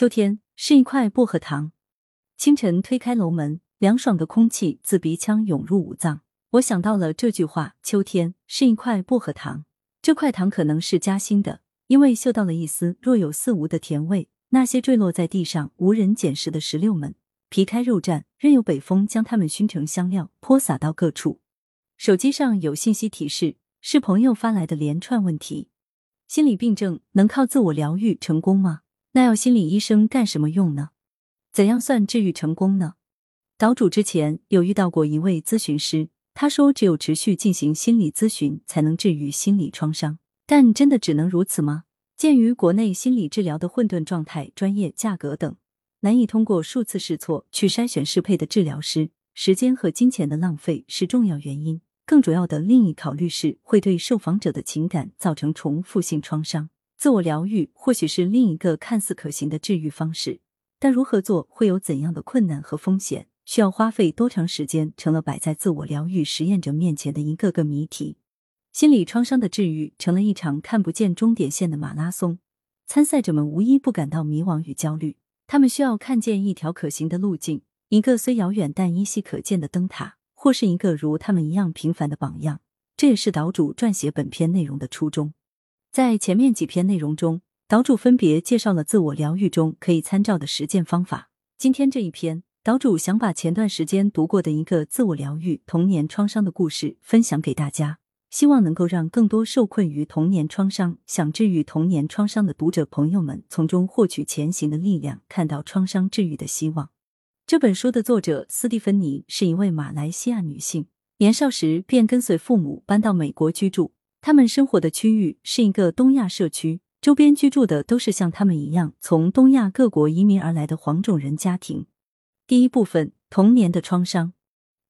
秋天是一块薄荷糖。清晨推开楼门，凉爽的空气自鼻腔涌入五脏。我想到了这句话：秋天是一块薄荷糖。这块糖可能是夹心的，因为嗅到了一丝若有似无的甜味。那些坠落在地上无人捡拾的石榴们，皮开肉绽，任由北风将它们熏成香料，泼洒到各处。手机上有信息提示，是朋友发来的连串问题。心理病症能靠自我疗愈成功吗？那要心理医生干什么用呢？怎样算治愈成功呢？岛主之前有遇到过一位咨询师，他说只有持续进行心理咨询才能治愈心理创伤，但真的只能如此吗？鉴于国内心理治疗的混沌状态、专业、价格等，难以通过数次试错去筛选适配的治疗师，时间和金钱的浪费是重要原因。更主要的另一考虑是，会对受访者的情感造成重复性创伤。自我疗愈或许是另一个看似可行的治愈方式，但如何做，会有怎样的困难和风险，需要花费多长时间，成了摆在自我疗愈实验者面前的一个个谜题。心理创伤的治愈成了一场看不见终点线的马拉松，参赛者们无一不感到迷惘与焦虑。他们需要看见一条可行的路径，一个虽遥远但依稀可见的灯塔。或是一个如他们一样平凡的榜样，这也是岛主撰写本篇内容的初衷。在前面几篇内容中，岛主分别介绍了自我疗愈中可以参照的实践方法。今天这一篇，岛主想把前段时间读过的一个自我疗愈童年创伤的故事分享给大家，希望能够让更多受困于童年创伤、想治愈童年创伤的读者朋友们从中获取前行的力量，看到创伤治愈的希望。这本书的作者斯蒂芬妮是一位马来西亚女性，年少时便跟随父母搬到美国居住。他们生活的区域是一个东亚社区，周边居住的都是像他们一样从东亚各国移民而来的黄种人家庭。第一部分：童年的创伤。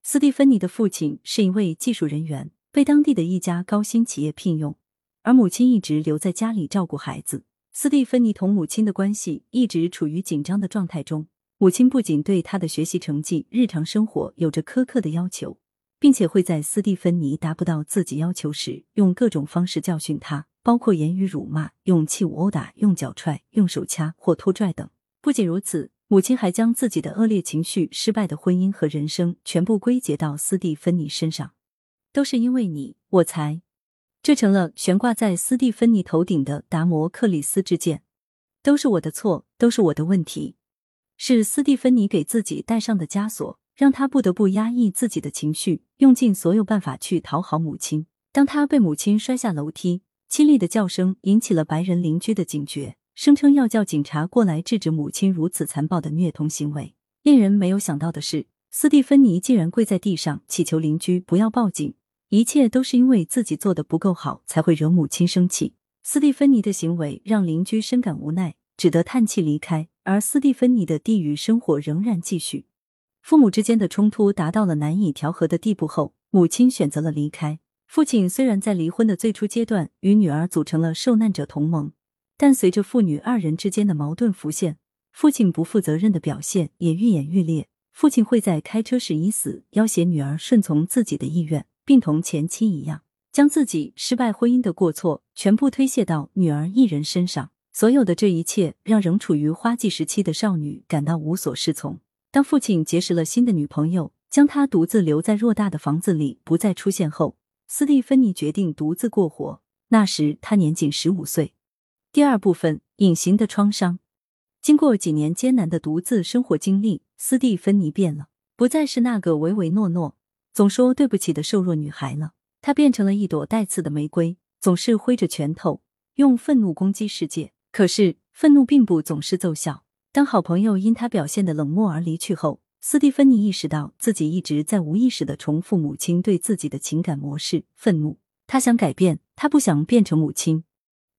斯蒂芬妮的父亲是一位技术人员，被当地的一家高新企业聘用，而母亲一直留在家里照顾孩子。斯蒂芬妮同母亲的关系一直处于紧张的状态中。母亲不仅对他的学习成绩、日常生活有着苛刻的要求，并且会在斯蒂芬妮达不到自己要求时，用各种方式教训他，包括言语辱骂、用器物殴打、用脚踹、用手掐或拖拽等。不仅如此，母亲还将自己的恶劣情绪、失败的婚姻和人生全部归结到斯蒂芬妮身上，都是因为你，我才……这成了悬挂在斯蒂芬妮头顶的达摩克里斯之剑，都是我的错，都是我的问题。是斯蒂芬妮给自己戴上的枷锁，让他不得不压抑自己的情绪，用尽所有办法去讨好母亲。当他被母亲摔下楼梯，凄厉的叫声引起了白人邻居的警觉，声称要叫警察过来制止母亲如此残暴的虐童行为。令人没有想到的是，斯蒂芬妮竟然跪在地上祈求邻居不要报警，一切都是因为自己做的不够好，才会惹母亲生气。斯蒂芬妮的行为让邻居深感无奈，只得叹气离开。而斯蒂芬妮的地狱生活仍然继续，父母之间的冲突达到了难以调和的地步后，母亲选择了离开。父亲虽然在离婚的最初阶段与女儿组成了受难者同盟，但随着父女二人之间的矛盾浮现，父亲不负责任的表现也愈演愈烈。父亲会在开车时已死，要挟女儿顺从自己的意愿，并同前妻一样，将自己失败婚姻的过错全部推卸到女儿一人身上。所有的这一切让仍处于花季时期的少女感到无所适从。当父亲结识了新的女朋友，将她独自留在偌大的房子里不再出现后，斯蒂芬妮决定独自过活。那时她年仅十五岁。第二部分：隐形的创伤。经过几年艰难的独自生活经历，斯蒂芬妮变了，不再是那个唯唯诺诺、总说对不起的瘦弱女孩了。她变成了一朵带刺的玫瑰，总是挥着拳头，用愤怒攻击世界。可是，愤怒并不总是奏效。当好朋友因他表现的冷漠而离去后，斯蒂芬妮意识到自己一直在无意识的重复母亲对自己的情感模式——愤怒。他想改变，他不想变成母亲。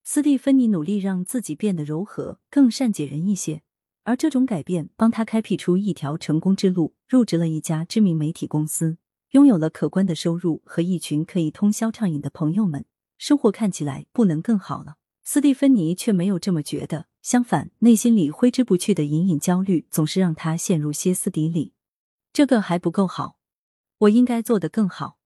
斯蒂芬妮努力让自己变得柔和、更善解人意些，而这种改变帮他开辟出一条成功之路，入职了一家知名媒体公司，拥有了可观的收入和一群可以通宵畅饮的朋友们，生活看起来不能更好了。斯蒂芬妮却没有这么觉得，相反，内心里挥之不去的隐隐焦虑总是让他陷入歇斯底里。这个还不够好，我应该做得更好。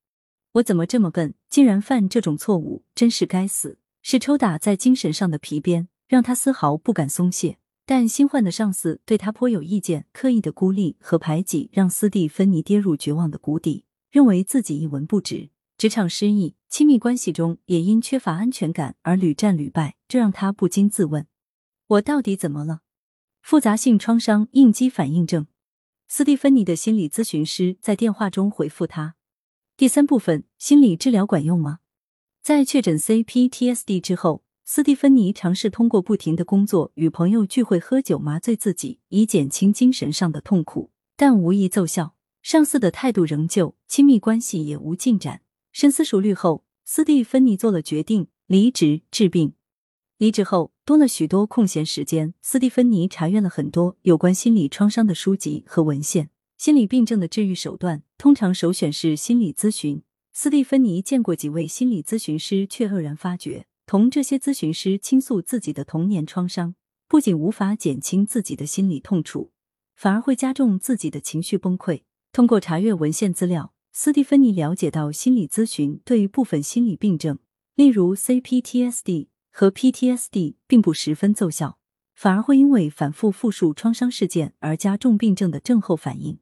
我怎么这么笨，竟然犯这种错误？真是该死！是抽打在精神上的皮鞭，让他丝毫不敢松懈。但新换的上司对他颇有意见，刻意的孤立和排挤，让斯蒂芬妮跌入绝望的谷底，认为自己一文不值。职场失意，亲密关系中也因缺乏安全感而屡战屡败，这让他不禁自问：我到底怎么了？复杂性创伤应激反应症。斯蒂芬妮的心理咨询师在电话中回复他。第三部分，心理治疗管用吗？在确诊 CPTSD 之后。斯蒂芬妮尝试通过不停的工作、与朋友聚会、喝酒麻醉自己，以减轻精神上的痛苦，但无疑奏效。上司的态度仍旧，亲密关系也无进展。深思熟虑后，斯蒂芬妮做了决定，离职治病。离职后，多了许多空闲时间。斯蒂芬妮查阅了很多有关心理创伤的书籍和文献。心理病症的治愈手段通常首选是心理咨询。斯蒂芬妮见过几位心理咨询师，却愕然发觉。同这些咨询师倾诉自己的童年创伤，不仅无法减轻自己的心理痛楚，反而会加重自己的情绪崩溃。通过查阅文献资料，斯蒂芬妮了解到，心理咨询对于部分心理病症，例如 CPTSD 和 PTSD，并不十分奏效，反而会因为反复复述创伤事件而加重病症的症候反应。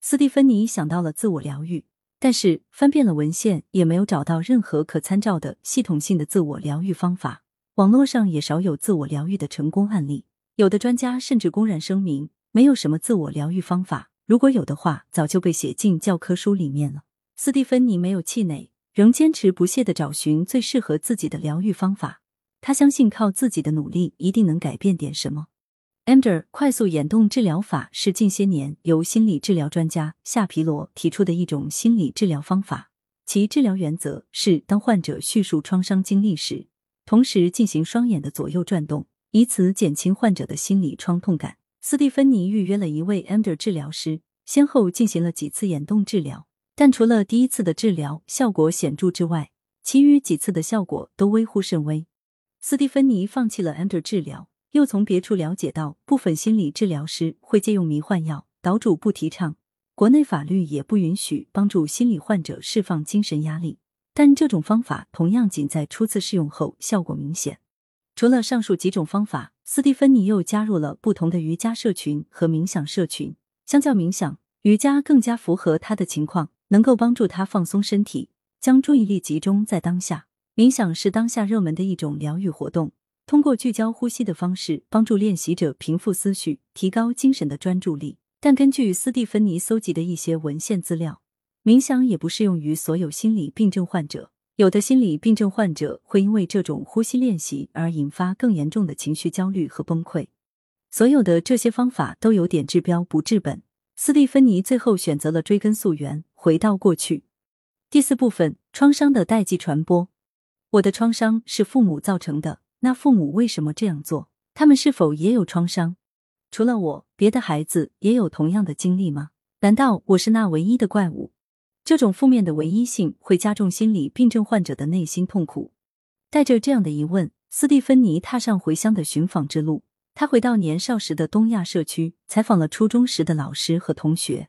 斯蒂芬妮想到了自我疗愈。但是翻遍了文献，也没有找到任何可参照的系统性的自我疗愈方法。网络上也少有自我疗愈的成功案例。有的专家甚至公然声明，没有什么自我疗愈方法。如果有的话，早就被写进教科书里面了。斯蒂芬妮没有气馁，仍坚持不懈的找寻最适合自己的疗愈方法。他相信靠自己的努力，一定能改变点什么。EMDR 快速眼动治疗法是近些年由心理治疗专家夏皮罗提出的一种心理治疗方法。其治疗原则是，当患者叙述创伤经历时，同时进行双眼的左右转动，以此减轻患者的心理创痛感。斯蒂芬妮预约了一位 EMDR 治疗师，先后进行了几次眼动治疗，但除了第一次的治疗效果显著之外，其余几次的效果都微乎甚微。斯蒂芬妮放弃了 EMDR 治疗。又从别处了解到，部分心理治疗师会借用迷幻药，岛主不提倡，国内法律也不允许帮助心理患者释放精神压力。但这种方法同样仅在初次试用后效果明显。除了上述几种方法，斯蒂芬妮又加入了不同的瑜伽社群和冥想社群。相较冥想，瑜伽更加符合他的情况，能够帮助他放松身体，将注意力集中在当下。冥想是当下热门的一种疗愈活动。通过聚焦呼吸的方式，帮助练习者平复思绪，提高精神的专注力。但根据斯蒂芬妮搜集的一些文献资料，冥想也不适用于所有心理病症患者。有的心理病症患者会因为这种呼吸练习而引发更严重的情绪焦虑和崩溃。所有的这些方法都有点治标不治本。斯蒂芬妮最后选择了追根溯源，回到过去。第四部分：创伤的代际传播。我的创伤是父母造成的。那父母为什么这样做？他们是否也有创伤？除了我，别的孩子也有同样的经历吗？难道我是那唯一的怪物？这种负面的唯一性会加重心理病症患者的内心痛苦。带着这样的疑问，斯蒂芬妮踏上回乡的寻访之路。他回到年少时的东亚社区，采访了初中时的老师和同学。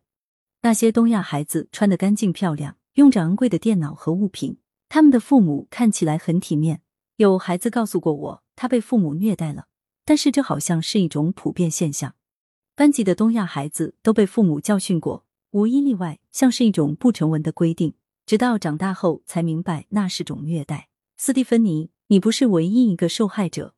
那些东亚孩子穿得干净漂亮，用着昂贵的电脑和物品，他们的父母看起来很体面。有孩子告诉过我，他被父母虐待了，但是这好像是一种普遍现象。班级的东亚孩子都被父母教训过，无一例外，像是一种不成文的规定。直到长大后才明白那是种虐待。斯蒂芬妮，你不是唯一一个受害者。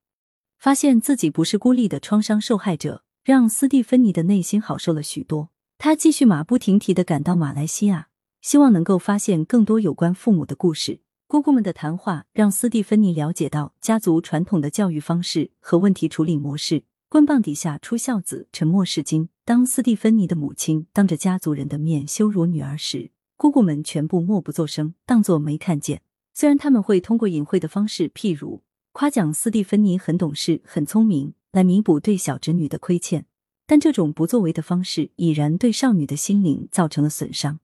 发现自己不是孤立的创伤受害者，让斯蒂芬妮的内心好受了许多。他继续马不停蹄的赶到马来西亚，希望能够发现更多有关父母的故事。姑姑们的谈话让斯蒂芬妮了解到家族传统的教育方式和问题处理模式。棍棒底下出孝子，沉默是金。当斯蒂芬妮的母亲当着家族人的面羞辱女儿时，姑姑们全部默不作声，当作没看见。虽然他们会通过隐晦的方式，譬如夸奖斯蒂芬妮很懂事、很聪明，来弥补对小侄女的亏欠，但这种不作为的方式已然对少女的心灵造成了损伤。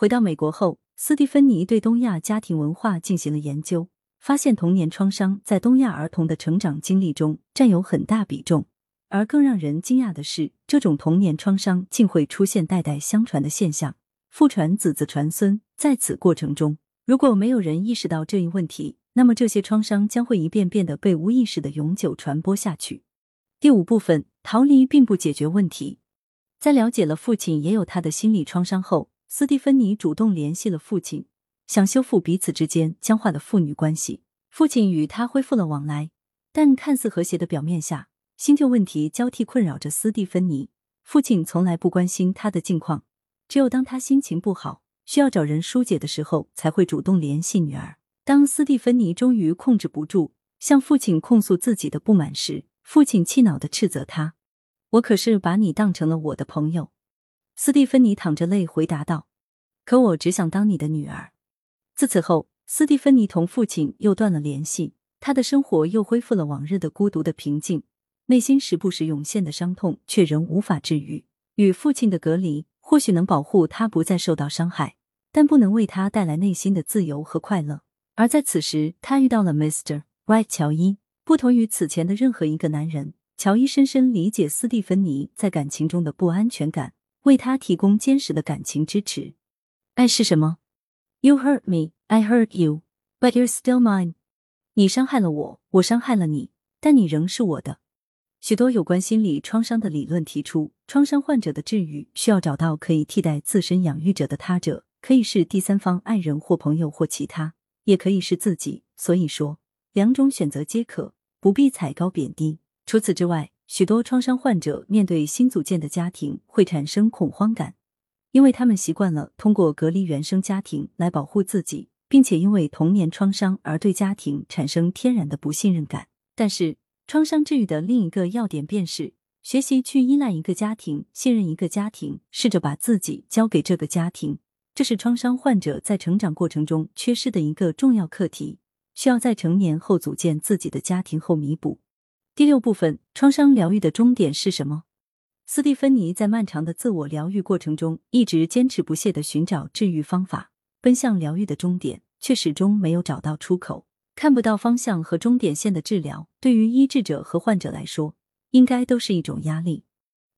回到美国后。斯蒂芬妮对东亚家庭文化进行了研究，发现童年创伤在东亚儿童的成长经历中占有很大比重。而更让人惊讶的是，这种童年创伤竟会出现代代相传的现象，父传子，子传孙。在此过程中，如果没有人意识到这一问题，那么这些创伤将会一遍遍的被无意识的永久传播下去。第五部分：逃离并不解决问题。在了解了父亲也有他的心理创伤后，斯蒂芬妮主动联系了父亲，想修复彼此之间僵化的父女关系。父亲与他恢复了往来，但看似和谐的表面下，新旧问题交替困扰着斯蒂芬妮。父亲从来不关心他的近况，只有当他心情不好，需要找人疏解的时候，才会主动联系女儿。当斯蒂芬妮终于控制不住，向父亲控诉自己的不满时，父亲气恼的斥责他：“我可是把你当成了我的朋友。”斯蒂芬妮淌着泪回答道：“可我只想当你的女儿。”自此后，斯蒂芬妮同父亲又断了联系，她的生活又恢复了往日的孤独的平静。内心时不时涌现的伤痛，却仍无法治愈。与父亲的隔离或许能保护他不再受到伤害，但不能为他带来内心的自由和快乐。而在此时，他遇到了 Mr. White 乔伊。不同于此前的任何一个男人，乔伊深深理解斯蒂芬妮在感情中的不安全感，为他提供坚实的感情支持。爱是什么？You hurt me, I hurt you, but you're still mine。你伤害了我，我伤害了你，但你仍是我的。许多有关心理创伤的理论提出，创伤患者的治愈需要找到可以替代自身养育者的他者，可以是第三方、爱人或朋友或其他，也可以是自己。所以说，两种选择皆可，不必踩高贬低。除此之外，许多创伤患者面对新组建的家庭会产生恐慌感，因为他们习惯了通过隔离原生家庭来保护自己，并且因为童年创伤而对家庭产生天然的不信任感。但是，创伤治愈的另一个要点便是学习去依赖一个家庭，信任一个家庭，试着把自己交给这个家庭。这是创伤患者在成长过程中缺失的一个重要课题，需要在成年后组建自己的家庭后弥补。第六部分，创伤疗愈的终点是什么？斯蒂芬妮在漫长的自我疗愈过程中，一直坚持不懈的寻找治愈方法，奔向疗愈的终点，却始终没有找到出口。看不到方向和终点线的治疗，对于医治者和患者来说，应该都是一种压力。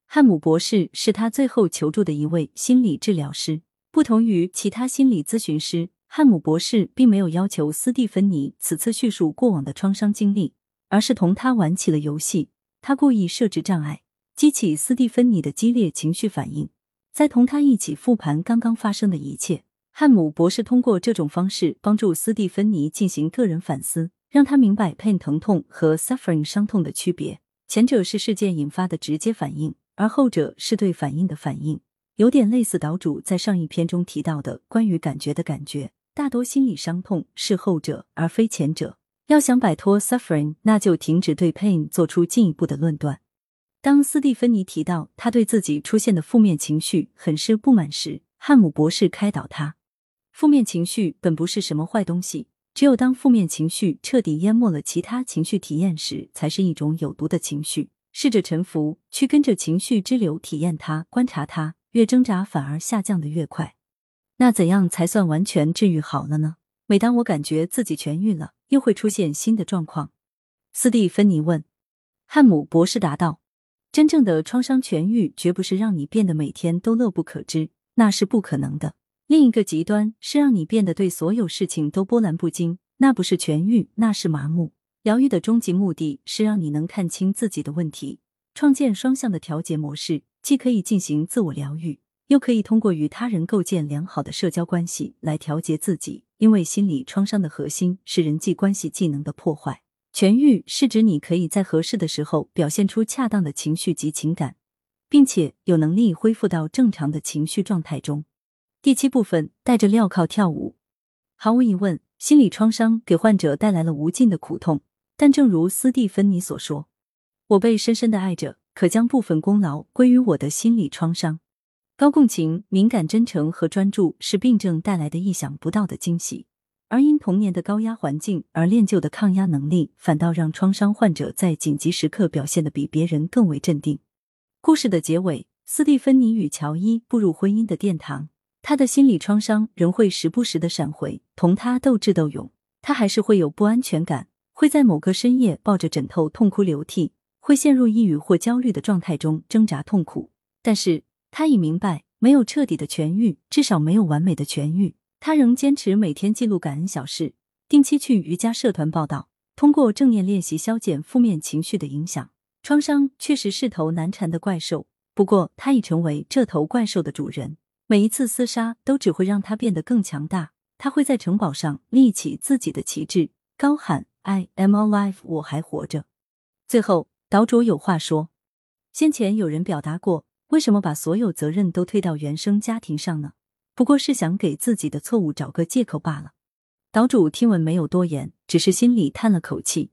汉姆博士是他最后求助的一位心理治疗师。不同于其他心理咨询师，汉姆博士并没有要求斯蒂芬妮此次叙述过往的创伤经历，而是同他玩起了游戏。他故意设置障碍，激起斯蒂芬妮的激烈情绪反应，再同他一起复盘刚刚发生的一切。汉姆博士通过这种方式帮助斯蒂芬妮进行个人反思，让他明白 pain 疼痛和 suffering 伤痛的区别。前者是事件引发的直接反应，而后者是对反应的反应，有点类似岛主在上一篇中提到的关于感觉的感觉。大多心理伤痛是后者而非前者。要想摆脱 suffering，那就停止对 pain 做出进一步的论断。当斯蒂芬妮提到他对自己出现的负面情绪很是不满时，汉姆博士开导他。负面情绪本不是什么坏东西，只有当负面情绪彻底淹没了其他情绪体验时，才是一种有毒的情绪。试着臣服，去跟着情绪之流体验它、观察它，越挣扎反而下降的越快。那怎样才算完全治愈好了呢？每当我感觉自己痊愈了，又会出现新的状况。斯蒂芬妮问，汉姆博士答道：“真正的创伤痊愈，绝不是让你变得每天都乐不可支，那是不可能的。”另一个极端是让你变得对所有事情都波澜不惊，那不是痊愈，那是麻木。疗愈的终极目的是让你能看清自己的问题，创建双向的调节模式，既可以进行自我疗愈，又可以通过与他人构建良好的社交关系来调节自己。因为心理创伤的核心是人际关系技能的破坏。痊愈是指你可以在合适的时候表现出恰当的情绪及情感，并且有能力恢复到正常的情绪状态中。第七部分带着镣铐跳舞。毫无疑问，心理创伤给患者带来了无尽的苦痛。但正如斯蒂芬妮所说：“我被深深的爱着，可将部分功劳归于我的心理创伤。”高共情、敏感、真诚和专注是病症带来的意想不到的惊喜，而因童年的高压环境而练就的抗压能力，反倒让创伤患者在紧急时刻表现的比别人更为镇定。故事的结尾，斯蒂芬妮与乔伊步入婚姻的殿堂。他的心理创伤仍会时不时的闪回，同他斗智斗勇，他还是会有不安全感，会在某个深夜抱着枕头痛哭流涕，会陷入抑郁或焦虑的状态中挣扎痛苦。但是他已明白，没有彻底的痊愈，至少没有完美的痊愈。他仍坚持每天记录感恩小事，定期去瑜伽社团报道，通过正念练习消减负面情绪的影响。创伤确实是头难缠的怪兽，不过他已成为这头怪兽的主人。每一次厮杀都只会让他变得更强大。他会在城堡上立起自己的旗帜，高喊 “I am alive”，我还活着。最后，岛主有话说：先前有人表达过，为什么把所有责任都推到原生家庭上呢？不过是想给自己的错误找个借口罢了。岛主听闻没有多言，只是心里叹了口气。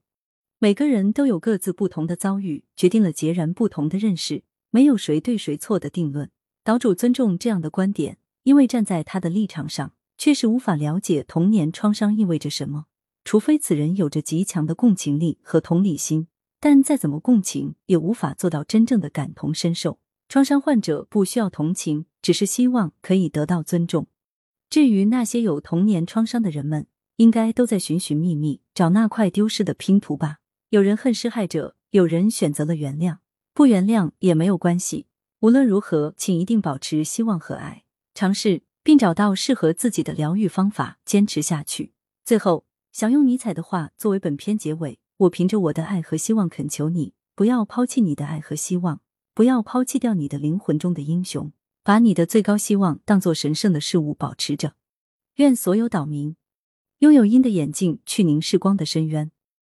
每个人都有各自不同的遭遇，决定了截然不同的认识，没有谁对谁错的定论。岛主尊重这样的观点，因为站在他的立场上。确实无法了解童年创伤意味着什么，除非此人有着极强的共情力和同理心。但再怎么共情，也无法做到真正的感同身受。创伤患者不需要同情，只是希望可以得到尊重。至于那些有童年创伤的人们，应该都在寻寻觅觅，找那块丢失的拼图吧。有人恨施害者，有人选择了原谅，不原谅也没有关系。无论如何，请一定保持希望和爱，尝试。并找到适合自己的疗愈方法，坚持下去。最后，想用尼采的话作为本篇结尾：我凭着我的爱和希望恳求你，不要抛弃你的爱和希望，不要抛弃掉你的灵魂中的英雄，把你的最高希望当做神圣的事物保持着。愿所有岛民拥有鹰的眼睛去凝视光的深渊。